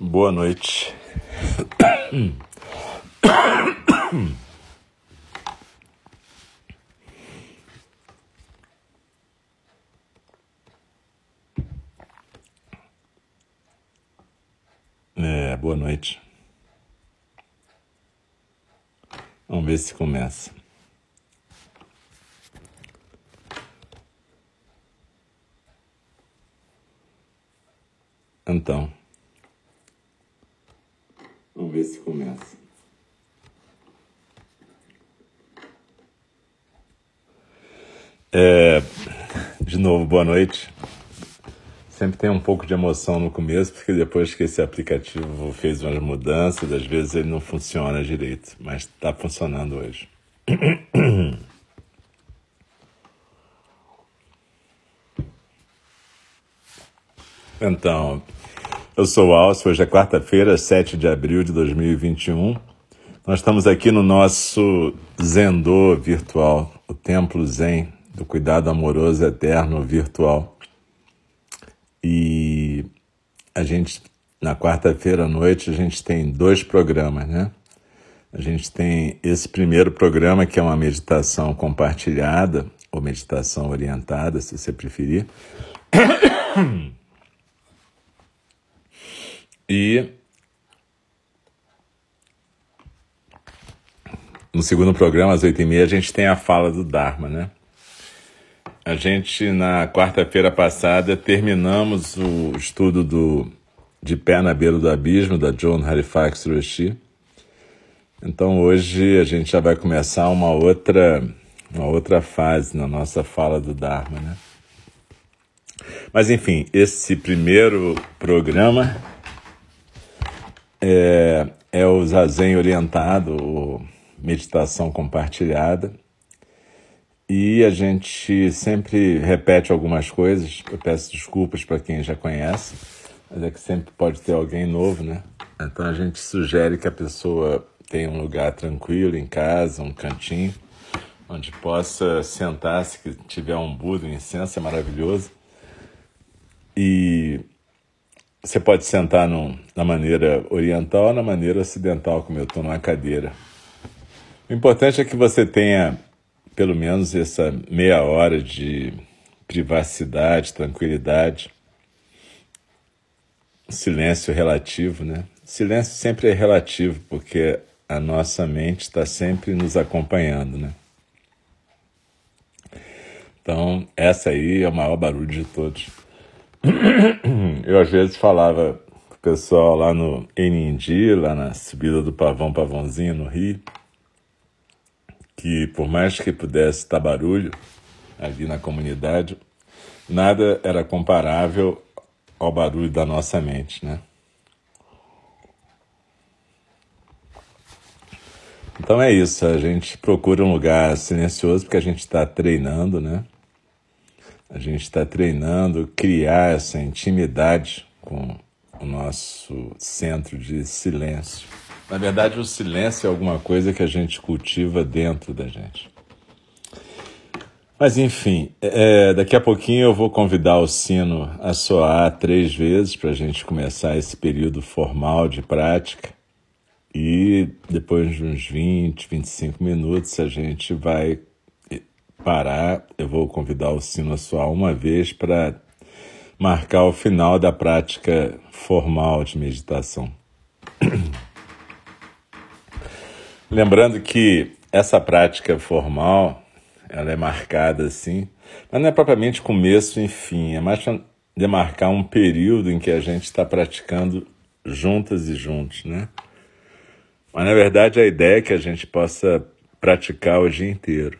Boa noite. É, boa noite. Vamos ver se começa. Então. Vamos ver se começa. É, de novo, boa noite. Sempre tem um pouco de emoção no começo, porque depois que esse aplicativo fez umas mudanças, às vezes ele não funciona direito, mas está funcionando hoje. Então, eu sou o Alcio, hoje é quarta-feira, 7 de abril de 2021. Nós estamos aqui no nosso Zendô virtual, o Templo Zen do Cuidado Amoroso Eterno virtual. E a gente, na quarta-feira à noite, a gente tem dois programas, né? A gente tem esse primeiro programa, que é uma meditação compartilhada, ou meditação orientada, se você preferir. E no segundo programa, às oito e meia, a gente tem a fala do Dharma, né? A gente, na quarta-feira passada, terminamos o estudo do De Pé na Beira do Abismo, da John Halifax Roshi. Então, hoje, a gente já vai começar uma outra, uma outra fase na nossa fala do Dharma, né? Mas, enfim, esse primeiro programa é, é o Zazen orientado, meditação compartilhada. E a gente sempre repete algumas coisas. Eu peço desculpas para quem já conhece, mas é que sempre pode ter alguém novo, né? Então a gente sugere que a pessoa tenha um lugar tranquilo em casa, um cantinho, onde possa sentar, se tiver um Buda, um incenso, é maravilhoso. E você pode sentar na maneira oriental ou na maneira ocidental, como eu estou numa cadeira. O importante é que você tenha pelo menos essa meia hora de privacidade, tranquilidade, silêncio relativo, né? Silêncio sempre é relativo, porque a nossa mente está sempre nos acompanhando, né? Então, essa aí é o maior barulho de todos. Eu às vezes falava com o pessoal lá no Enindi, lá na subida do Pavão Pavãozinho, no Rio, que por mais que pudesse estar barulho ali na comunidade, nada era comparável ao barulho da nossa mente, né? Então é isso, a gente procura um lugar silencioso porque a gente está treinando, né? A gente está treinando criar essa intimidade com o nosso centro de silêncio. Na verdade, o silêncio é alguma coisa que a gente cultiva dentro da gente. Mas enfim, é, daqui a pouquinho eu vou convidar o sino a soar três vezes para a gente começar esse período formal de prática. E depois de uns 20, 25 minutos, a gente vai parar. Eu vou convidar o sino a soar uma vez para marcar o final da prática formal de meditação. Lembrando que essa prática formal, ela é marcada assim, mas não é propriamente começo e fim, é mais para demarcar um período em que a gente está praticando juntas e juntos, né? Mas na verdade a ideia é que a gente possa praticar o dia inteiro.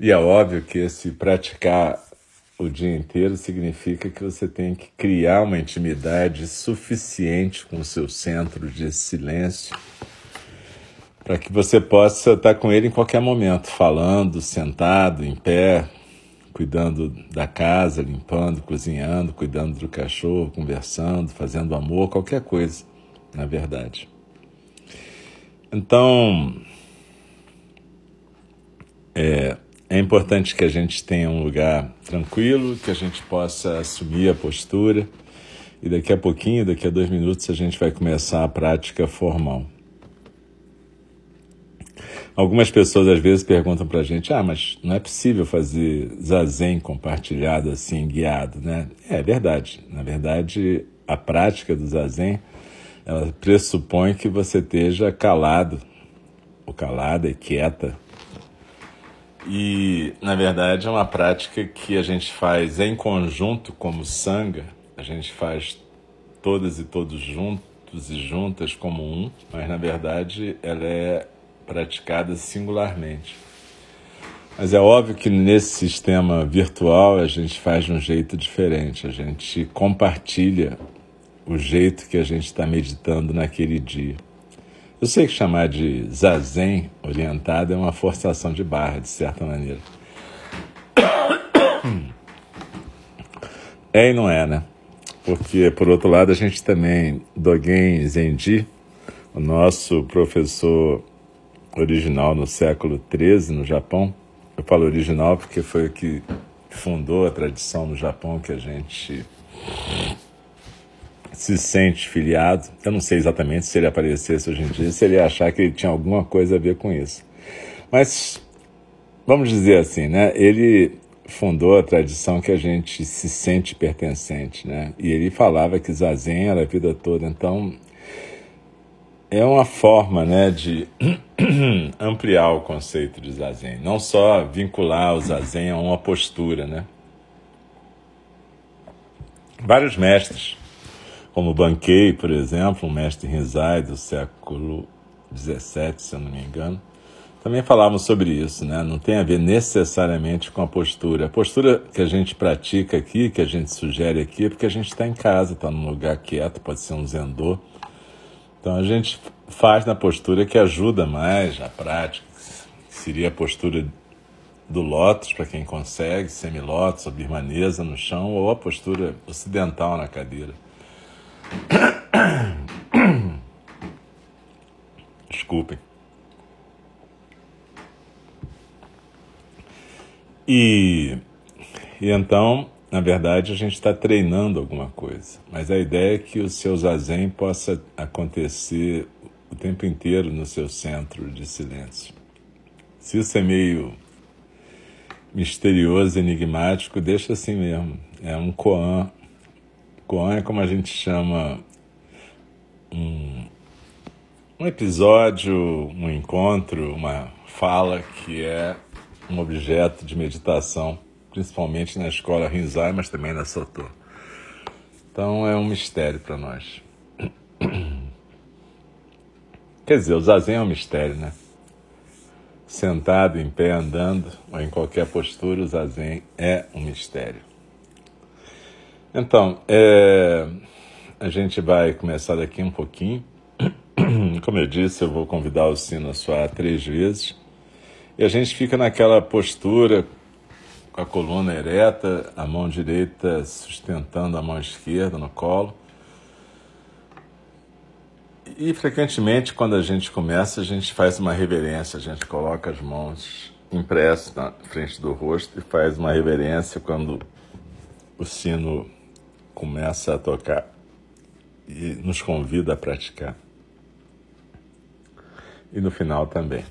E é óbvio que esse praticar o dia inteiro significa que você tem que criar uma intimidade suficiente com o seu centro de silêncio para que você possa estar com ele em qualquer momento, falando, sentado, em pé, cuidando da casa, limpando, cozinhando, cuidando do cachorro, conversando, fazendo amor, qualquer coisa, na verdade. Então, é, é importante que a gente tenha um lugar tranquilo, que a gente possa assumir a postura E daqui a pouquinho, daqui a dois minutos, a gente vai começar a prática formal. Algumas pessoas às vezes perguntam para a gente: ah, mas não é possível fazer zazen compartilhado assim, guiado, né? É verdade. Na verdade, a prática do zazen ela pressupõe que você esteja calado, ou calada e quieta. E, na verdade, é uma prática que a gente faz em conjunto como sanga, a gente faz todas e todos juntos e juntas como um, mas, na verdade, ela é praticada singularmente. Mas é óbvio que nesse sistema virtual a gente faz de um jeito diferente, a gente compartilha o jeito que a gente está meditando naquele dia. Eu sei que chamar de zazen orientado é uma forçação de barra, de certa maneira. É e não é, né? Porque, por outro lado, a gente também, Dogen Zenji, o nosso professor original no século XIII no Japão, eu falo original porque foi o que fundou a tradição no Japão que a gente se sente filiado. Eu não sei exatamente se ele aparecesse hoje em dia, se ele achar que ele tinha alguma coisa a ver com isso. Mas vamos dizer assim, né? Ele fundou a tradição que a gente se sente pertencente, né? E ele falava que zazen era a vida toda. Então é uma forma, né, de ampliar o conceito de zazen, não só vincular o zazen a uma postura, né? Vários mestres como Banquei, por exemplo, um mestre Rinzai do século XVII, se eu não me engano, também falavam sobre isso, né? Não tem a ver necessariamente com a postura. A postura que a gente pratica aqui, que a gente sugere aqui, é porque a gente está em casa, está num lugar quieto, pode ser um zendô. Então a gente faz na postura que ajuda mais a prática, que seria a postura do lótus, para quem consegue, semilótus ou birmanesa no chão, ou a postura ocidental na cadeira. Desculpem. E, e então, na verdade, a gente está treinando alguma coisa. Mas a ideia é que o seu zazen possa acontecer o tempo inteiro no seu centro de silêncio. Se isso é meio misterioso, enigmático, deixa assim mesmo. É um koan Koan é como a gente chama um, um episódio, um encontro, uma fala que é um objeto de meditação, principalmente na escola Rinzai, mas também na Soto. Então é um mistério para nós. Quer dizer, o zazen é um mistério, né? Sentado, em pé, andando, ou em qualquer postura, o zazen é um mistério. Então, é, a gente vai começar daqui um pouquinho. Como eu disse, eu vou convidar o sino a soar três vezes. E a gente fica naquela postura, com a coluna ereta, a mão direita sustentando a mão esquerda no colo. E frequentemente, quando a gente começa, a gente faz uma reverência, a gente coloca as mãos impressas na frente do rosto e faz uma reverência quando o sino começa a tocar e nos convida a praticar. E no final também.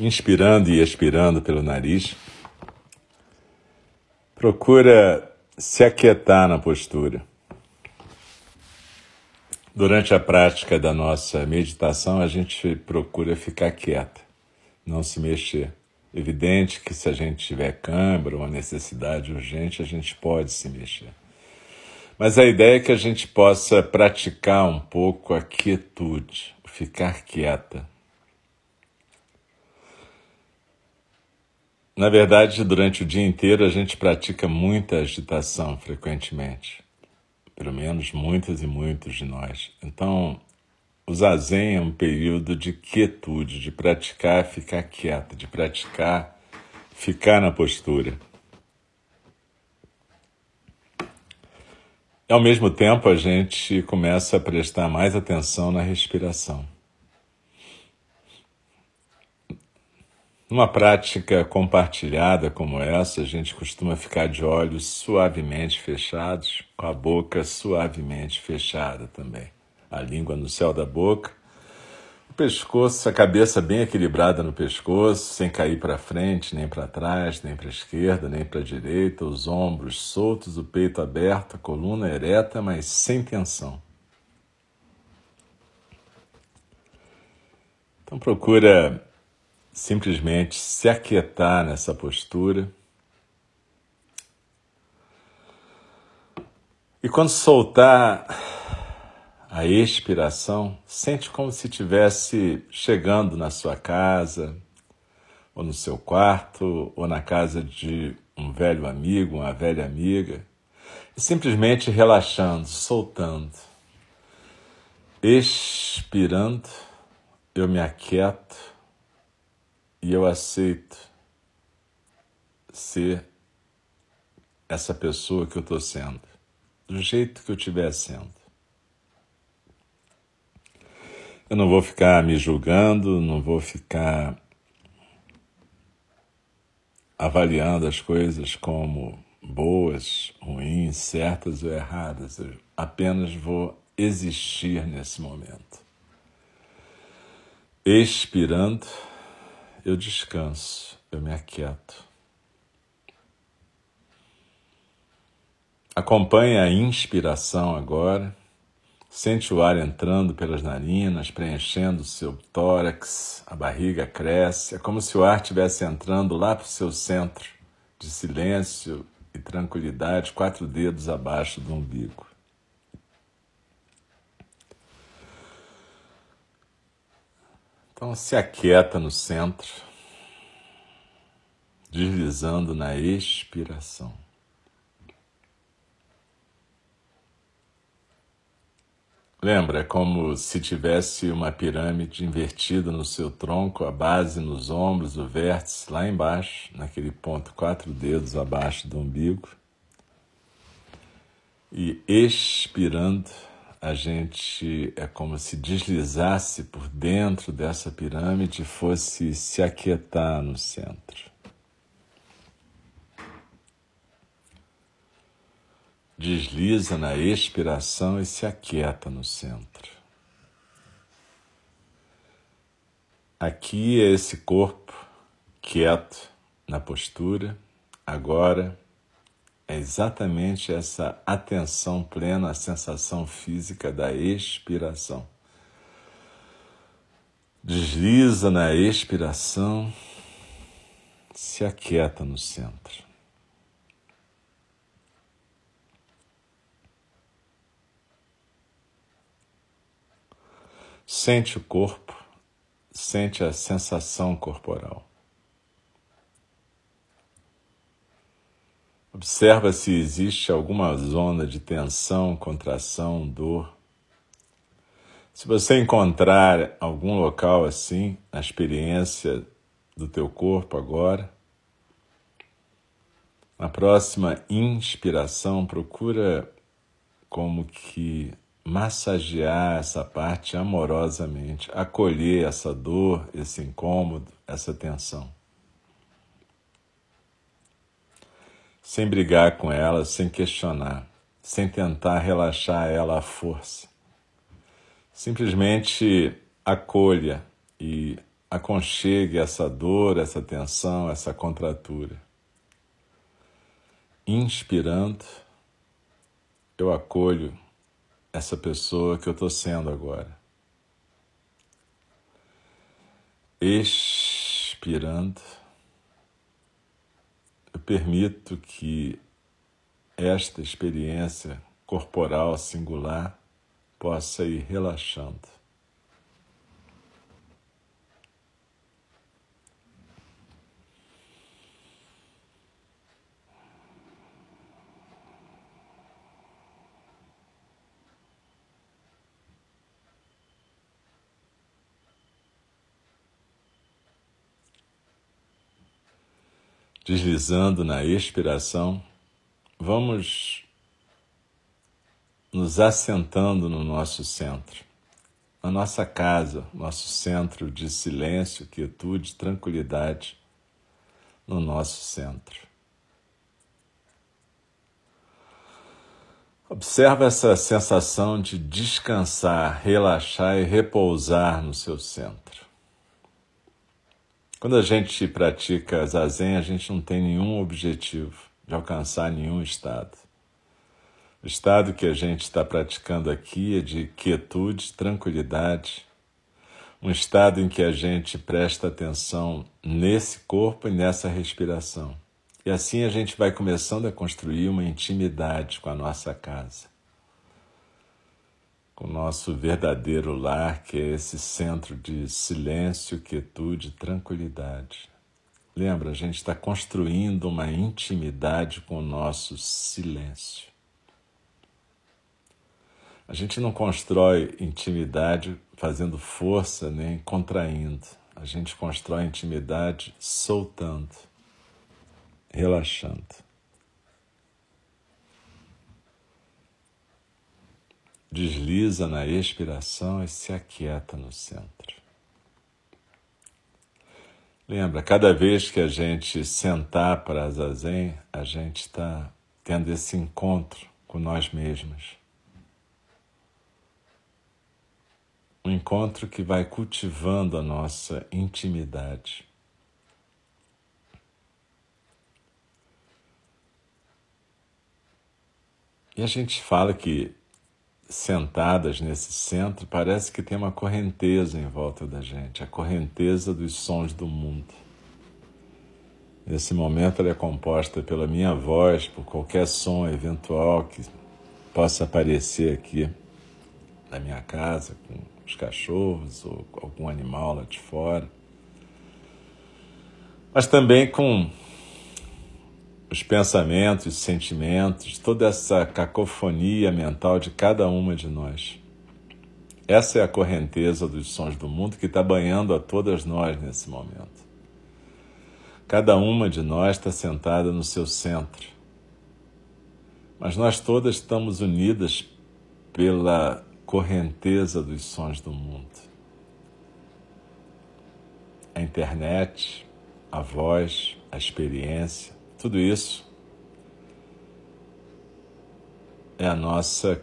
Inspirando e expirando pelo nariz. Procura se aquietar na postura. Durante a prática da nossa meditação, a gente procura ficar quieta, não se mexer. Evidente que se a gente tiver câimbra uma necessidade urgente, a gente pode se mexer. Mas a ideia é que a gente possa praticar um pouco a quietude, ficar quieta, Na verdade, durante o dia inteiro a gente pratica muita agitação frequentemente. pelo menos muitas e muitos de nós. Então, o zazen é um período de quietude, de praticar ficar quieto, de praticar ficar na postura. E, ao mesmo tempo, a gente começa a prestar mais atenção na respiração. Numa prática compartilhada como essa, a gente costuma ficar de olhos suavemente fechados, com a boca suavemente fechada também. A língua no céu da boca, o pescoço, a cabeça bem equilibrada no pescoço, sem cair para frente, nem para trás, nem para a esquerda, nem para a direita, os ombros soltos, o peito aberto, a coluna ereta, mas sem tensão. Então procura simplesmente se aquietar nessa postura. E quando soltar a expiração, sente como se estivesse chegando na sua casa, ou no seu quarto, ou na casa de um velho amigo, uma velha amiga, e simplesmente relaxando, soltando. Expirando, eu me aquieto e eu aceito ser essa pessoa que eu estou sendo, do jeito que eu estiver sendo. Eu não vou ficar me julgando, não vou ficar avaliando as coisas como boas, ruins, certas ou erradas. Eu apenas vou existir nesse momento. Expirando eu descanso, eu me aquieto. Acompanhe a inspiração agora. Sente o ar entrando pelas narinas, preenchendo o seu tórax, a barriga cresce. É como se o ar estivesse entrando lá para o seu centro de silêncio e tranquilidade, quatro dedos abaixo do umbigo. Então se aquieta no centro, deslizando na expiração. Lembra, é como se tivesse uma pirâmide invertida no seu tronco, a base nos ombros, o vértice lá embaixo, naquele ponto, quatro dedos abaixo do umbigo. E expirando, a gente é como se deslizasse por dentro dessa pirâmide e fosse se aquietar no centro. Desliza na expiração e se aquieta no centro. Aqui é esse corpo quieto na postura, agora é exatamente essa atenção plena à sensação física da expiração. Desliza na expiração, se aquieta no centro. Sente o corpo, sente a sensação corporal. Observa se existe alguma zona de tensão, contração, dor. Se você encontrar algum local assim na experiência do teu corpo agora, na próxima inspiração procura como que massagear essa parte amorosamente, acolher essa dor, esse incômodo, essa tensão. Sem brigar com ela, sem questionar, sem tentar relaxar ela à força. Simplesmente acolha e aconchegue essa dor, essa tensão, essa contratura. Inspirando, eu acolho essa pessoa que eu estou sendo agora. Expirando, eu permito que esta experiência corporal singular possa ir relaxando. Deslizando na expiração, vamos nos assentando no nosso centro, na nossa casa, nosso centro de silêncio, quietude, tranquilidade, no nosso centro. Observa essa sensação de descansar, relaxar e repousar no seu centro. Quando a gente pratica zazen, a gente não tem nenhum objetivo de alcançar nenhum estado. O estado que a gente está praticando aqui é de quietude, tranquilidade, um estado em que a gente presta atenção nesse corpo e nessa respiração. E assim a gente vai começando a construir uma intimidade com a nossa casa, com o nosso verdadeiro lar, que é esse centro de silêncio, quietude, tranquilidade. Lembra, a gente está construindo uma intimidade com o nosso silêncio. A gente não constrói intimidade fazendo força nem contraindo. A gente constrói intimidade soltando, relaxando. Desliza na expiração e se aquieta no centro. Lembra, cada vez que a gente sentar para zazen, a gente está tendo esse encontro com nós mesmos. um encontro que vai cultivando a nossa intimidade. E a gente fala que sentadas nesse centro parece que tem uma correnteza em volta da gente, a correnteza dos sons do mundo. Nesse momento ela é composta pela minha voz, por qualquer som eventual que possa aparecer aqui na minha casa, com os cachorros ou algum animal lá de fora, mas também com os pensamentos, os sentimentos, toda essa cacofonia mental de cada uma de nós. Essa é a correnteza dos sons do mundo que está banhando a todas nós nesse momento. Cada uma de nós está sentada no seu centro, mas nós todas estamos unidas pela correnteza dos sons do mundo. A internet, a voz, a experiência, tudo isso é a nossa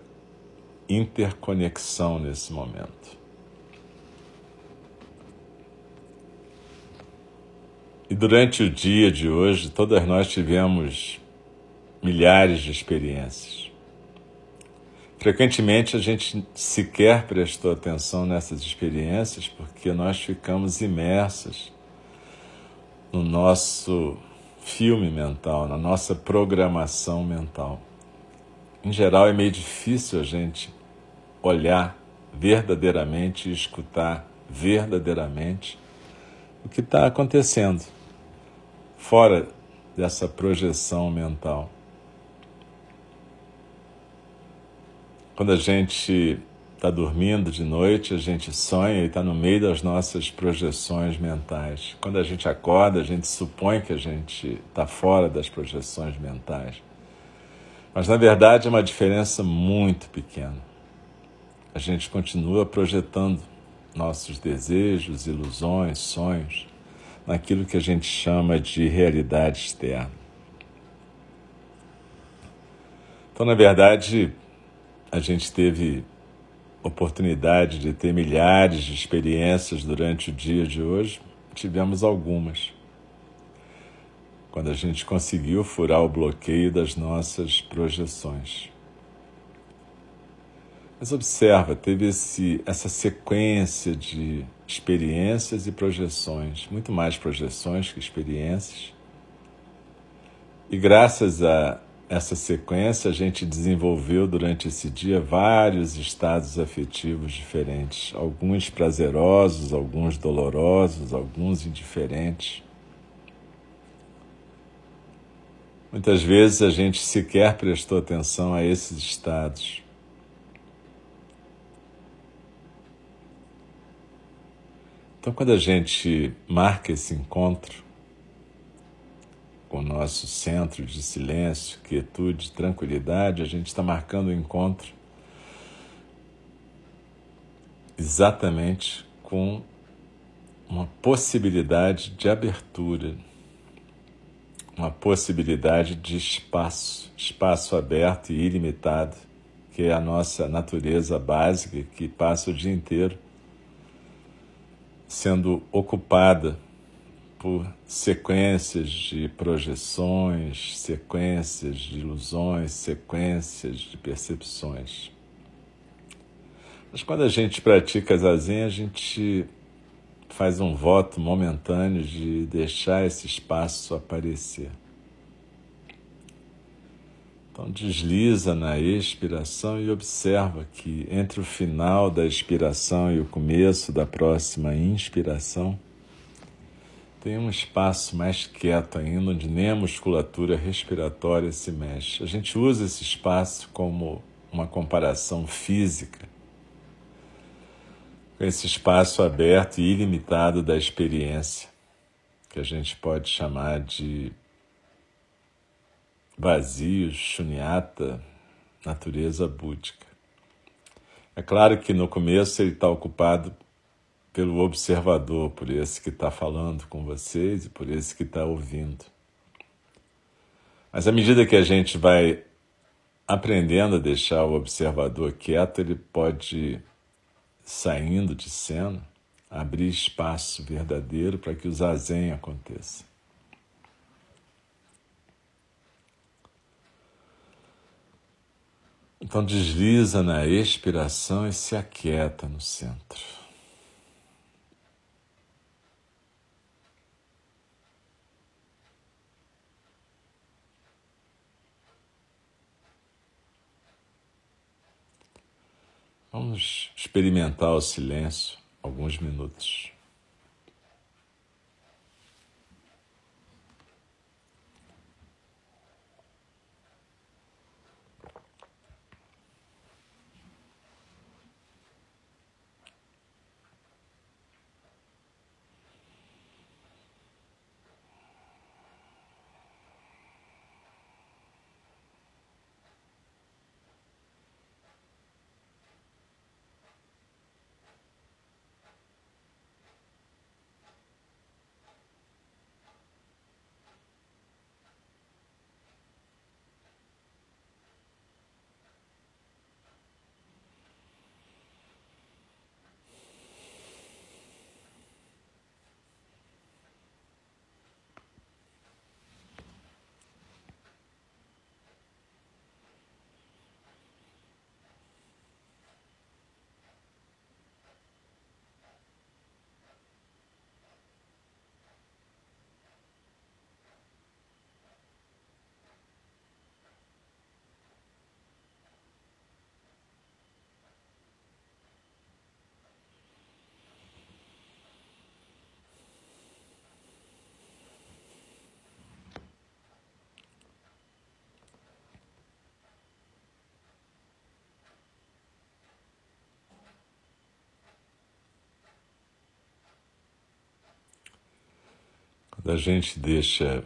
interconexão nesse momento. E durante o dia de hoje, todas nós tivemos milhares de experiências. Frequentemente a gente sequer prestou atenção nessas experiências porque nós ficamos imersos no nosso filme mental, na nossa programação mental. Em geral, é meio difícil a gente olhar verdadeiramente e escutar verdadeiramente o que está acontecendo fora dessa projeção mental. Quando a gente está dormindo de noite, a gente sonha e está no meio das nossas projeções mentais. Quando a gente acorda, a gente supõe que a gente está fora das projeções mentais. Mas na verdade é uma diferença muito pequena. A gente continua projetando nossos desejos, ilusões, sonhos naquilo que a gente chama de realidade externa. Então, na verdade, a gente teve oportunidade de ter milhares de experiências durante o dia de hoje, tivemos algumas. Quando a gente conseguiu furar o bloqueio das nossas projeções. Mas observa, teve esse, essa sequência de experiências e projeções, muito mais projeções que experiências. E graças a essa sequência, a gente desenvolveu durante esse dia vários estados afetivos diferentes, alguns prazerosos, alguns dolorosos, alguns indiferentes. Muitas vezes a gente sequer prestou atenção a esses estados. Então, quando a gente marca esse encontro, com o nosso centro de silêncio, quietude, tranquilidade, a gente está marcando o encontro exatamente com uma possibilidade de abertura, uma possibilidade de espaço, espaço aberto e ilimitado, que é a nossa natureza básica que passa o dia inteiro sendo ocupada por sequências de projeções, sequências de ilusões, sequências de percepções. Mas quando a gente pratica zazen, a gente faz um voto momentâneo de deixar esse espaço aparecer. Então desliza na expiração e observa que entre o final da expiração e o começo da próxima inspiração tem um espaço mais quieto ainda, onde nem a musculatura respiratória se mexe. A gente usa esse espaço como uma comparação física com esse espaço aberto e ilimitado da experiência, que a gente pode chamar de vazio, shunyata, natureza búdica. É claro que no começo ele está ocupado pelo observador, por esse que está falando com vocês e por esse que está ouvindo. Mas à medida que a gente vai aprendendo a deixar o observador quieto, ele pode, saindo de cena, abrir espaço verdadeiro para que o zazen aconteça. Então desliza na expiração e se aquieta no centro. Vamos experimentar o silêncio alguns minutos. A gente deixa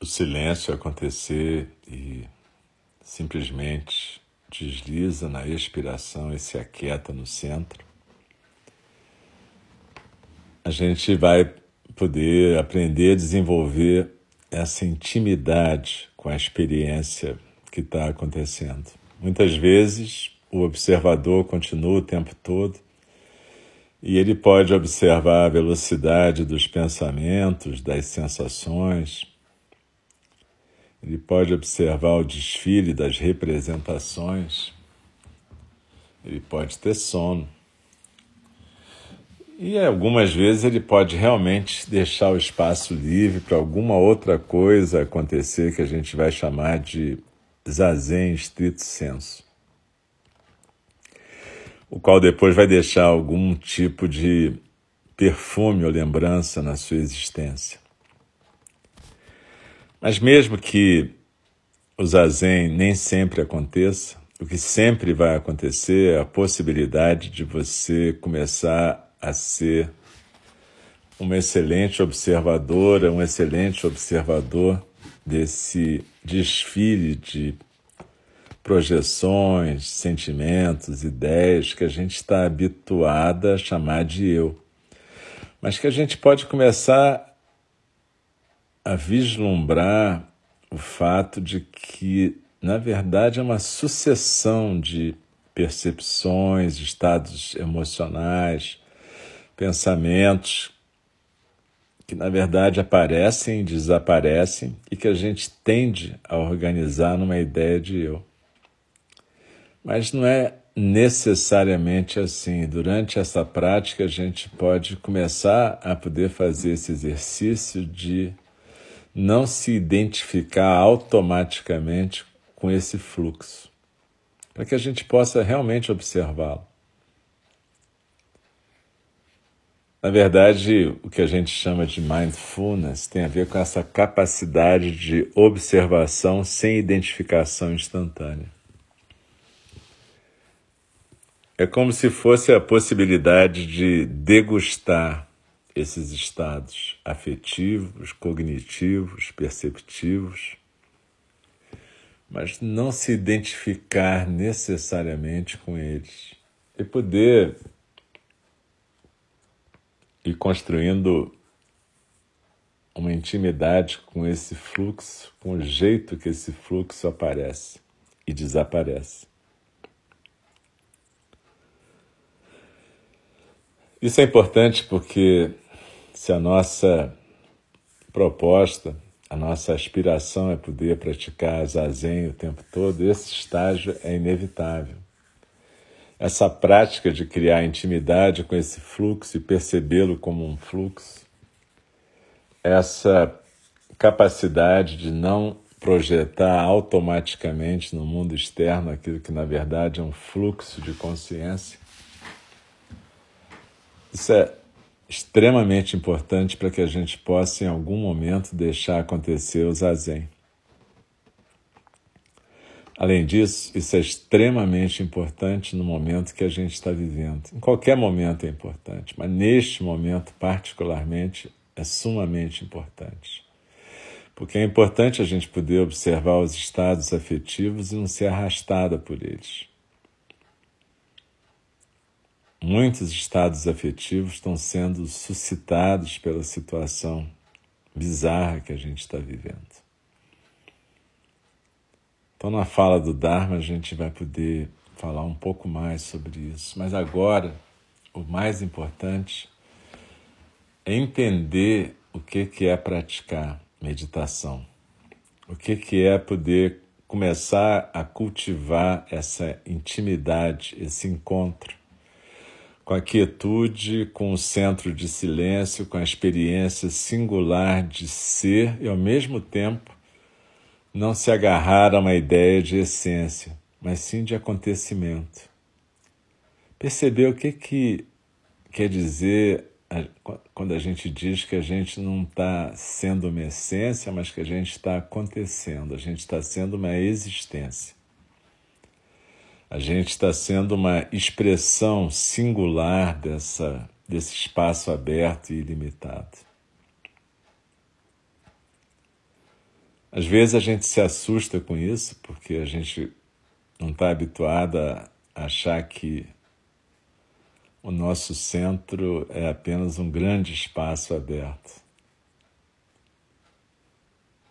o silêncio acontecer e simplesmente desliza na expiração e se aquieta no centro, a gente vai poder aprender a desenvolver essa intimidade com a experiência que está acontecendo. Muitas vezes o observador continua o tempo todo e ele pode observar a velocidade dos pensamentos, das sensações. Ele pode observar o desfile das representações. Ele pode ter sono. E algumas vezes ele pode realmente deixar o espaço livre para alguma outra coisa acontecer que a gente vai chamar de zazen estrito senso o qual depois vai deixar algum tipo de perfume ou lembrança na sua existência. Mas mesmo que o zazen nem sempre aconteça, o que sempre vai acontecer é a possibilidade de você começar a ser uma excelente observadora, um excelente observador desse desfile de projeções, sentimentos, ideias que a gente está habituada a chamar de eu, mas que a gente pode começar a vislumbrar o fato de que, na verdade, é uma sucessão de percepções, estados emocionais, pensamentos que na verdade aparecem e desaparecem e que a gente tende a organizar numa ideia de eu. Mas não é necessariamente assim. Durante essa prática, a gente pode começar a poder fazer esse exercício de não se identificar automaticamente com esse fluxo, para que a gente possa realmente observá-lo. Na verdade, o que a gente chama de mindfulness tem a ver com essa capacidade de observação sem identificação instantânea. É como se fosse a possibilidade de degustar esses estados afetivos, cognitivos, perceptivos, mas não se identificar necessariamente com eles e poder e construindo uma intimidade com esse fluxo, com o jeito que esse fluxo aparece e desaparece. Isso é importante porque se a nossa proposta, a nossa aspiração é poder praticar zazen o tempo todo, esse estágio é inevitável essa prática de criar intimidade com esse fluxo e percebê-lo como um fluxo, essa capacidade de não projetar automaticamente no mundo externo aquilo que na verdade é um fluxo de consciência. Isso é extremamente importante para que a gente possa em algum momento deixar acontecer o zazen. Além disso, isso é extremamente importante no momento que a gente está vivendo. Em qualquer momento é importante, mas neste momento, particularmente, é sumamente importante. Porque é importante a gente poder observar os estados afetivos e não ser arrastada por eles. Muitos estados afetivos estão sendo suscitados pela situação bizarra que a gente está vivendo. Então, na fala do Dharma, a gente vai poder falar um pouco mais sobre isso. Mas agora, o mais importante é entender o que, que é praticar meditação. O que, que é poder começar a cultivar essa intimidade, esse encontro com a quietude, com o centro de silêncio, com a experiência singular de ser e, ao mesmo tempo, não se agarrar a uma ideia de essência, mas sim de acontecimento. Perceber o que, que quer dizer quando a gente diz que a gente não está sendo uma essência, mas que a gente está acontecendo, a gente está sendo uma existência. A gente está sendo uma expressão singular dessa, desse espaço aberto e ilimitado. Às vezes a gente se assusta com isso, porque a gente não está habituado a achar que o nosso centro é apenas um grande espaço aberto.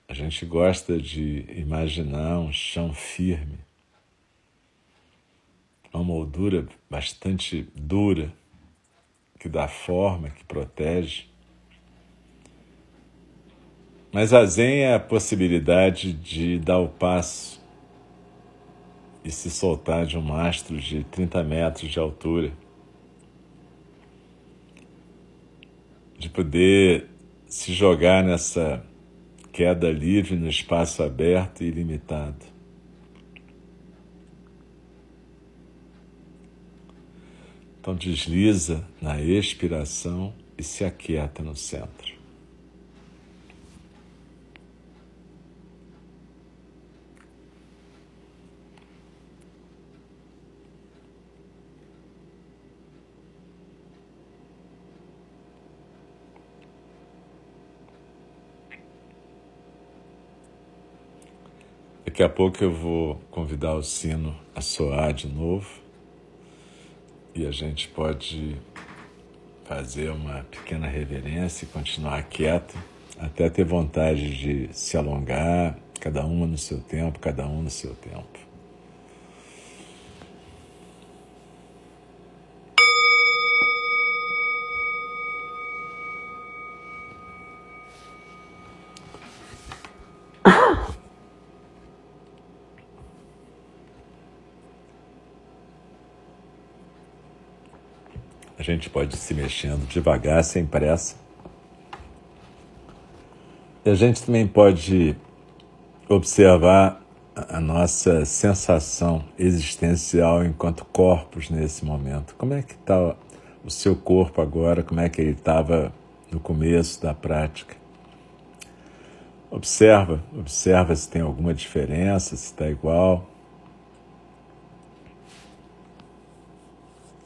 A gente gosta de imaginar um chão firme, uma moldura bastante dura, que dá forma, que protege. Mas a Zen é a possibilidade de dar o passo e se soltar de um mastro de 30 metros de altura, de poder se jogar nessa queda livre no espaço aberto e ilimitado. Então desliza na expiração e se aquieta no centro. Daqui a pouco eu vou convidar o sino a soar de novo e a gente pode fazer uma pequena reverência e continuar quieto até ter vontade de se alongar, cada uma no seu tempo, cada um no seu tempo. A gente pode ir se mexendo devagar, sem pressa. E a gente também pode observar a nossa sensação existencial enquanto corpos nesse momento. Como é que está o seu corpo agora? Como é que ele estava no começo da prática? Observa, observa se tem alguma diferença, se está igual.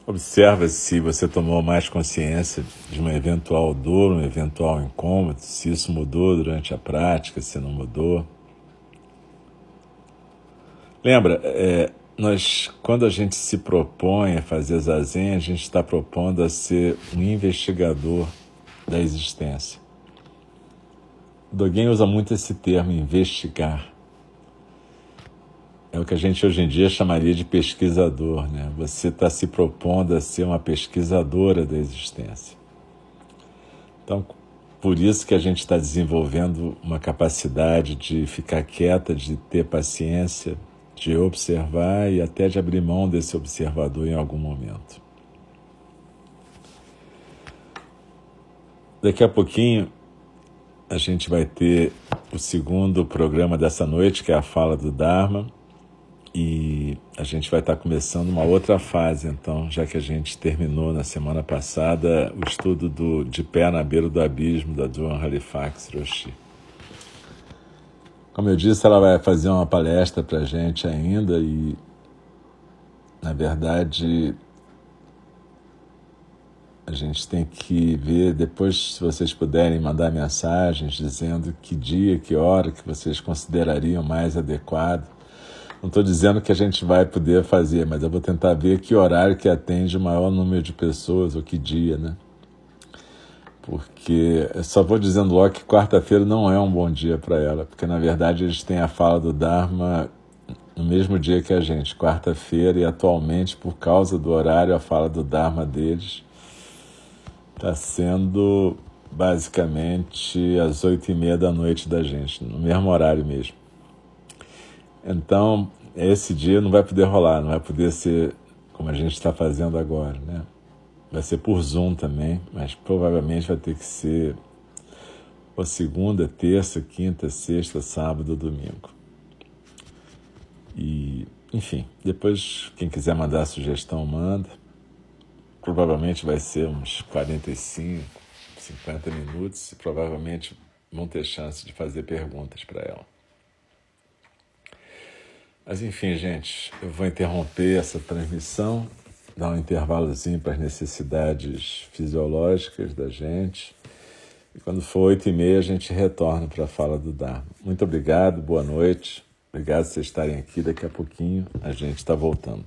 Observa se você tomou mais consciência de uma eventual dor, um eventual incômodo, se isso mudou durante a prática, se não mudou. Lembra, é, nós, quando a gente se propõe a fazer zazen, a gente está propondo a ser um investigador da existência. Dogen usa muito esse termo, investigar é o que a gente hoje em dia chamaria de pesquisador, né? Você está se propondo a ser uma pesquisadora da existência. Então, por isso que a gente está desenvolvendo uma capacidade de ficar quieta, de ter paciência, de observar e até de abrir mão desse observador em algum momento. Daqui a pouquinho a gente vai ter o segundo programa dessa noite, que é a fala do Dharma. E a gente vai estar começando uma outra fase, então, já que a gente terminou na semana passada o estudo do De Pé na Beira do Abismo, da Joan Halifax Roshi. Como eu disse, ela vai fazer uma palestra para a gente ainda e, na verdade, a gente tem que ver depois, se vocês puderem mandar mensagens dizendo que dia, que hora que vocês considerariam mais adequado não estou dizendo que a gente vai poder fazer, mas eu vou tentar ver que horário que atende o maior número de pessoas ou que dia, né? Porque só vou dizendo logo que quarta-feira não é um bom dia para ela, porque na verdade eles têm a fala do Dharma no mesmo dia que a gente, quarta-feira, e atualmente, por causa do horário, a fala do Dharma deles está sendo basicamente às oito e meia da noite da gente, no mesmo horário mesmo. Então, esse dia não vai poder rolar, não vai poder ser como a gente está fazendo agora, né? Vai ser por Zoom também, mas provavelmente vai ter que ser ou segunda, terça, quinta, sexta, sábado, domingo. E, enfim, depois quem quiser mandar sugestão, manda. Provavelmente vai ser uns 45, 50 minutos e provavelmente vão ter chance de fazer perguntas para ela. Mas enfim, gente, eu vou interromper essa transmissão, dar um intervalozinho para as necessidades fisiológicas da gente. E quando for oito e meia, a gente retorna para a fala do Dharma. Muito obrigado, boa noite. Obrigado por vocês estarem aqui. Daqui a pouquinho a gente está voltando.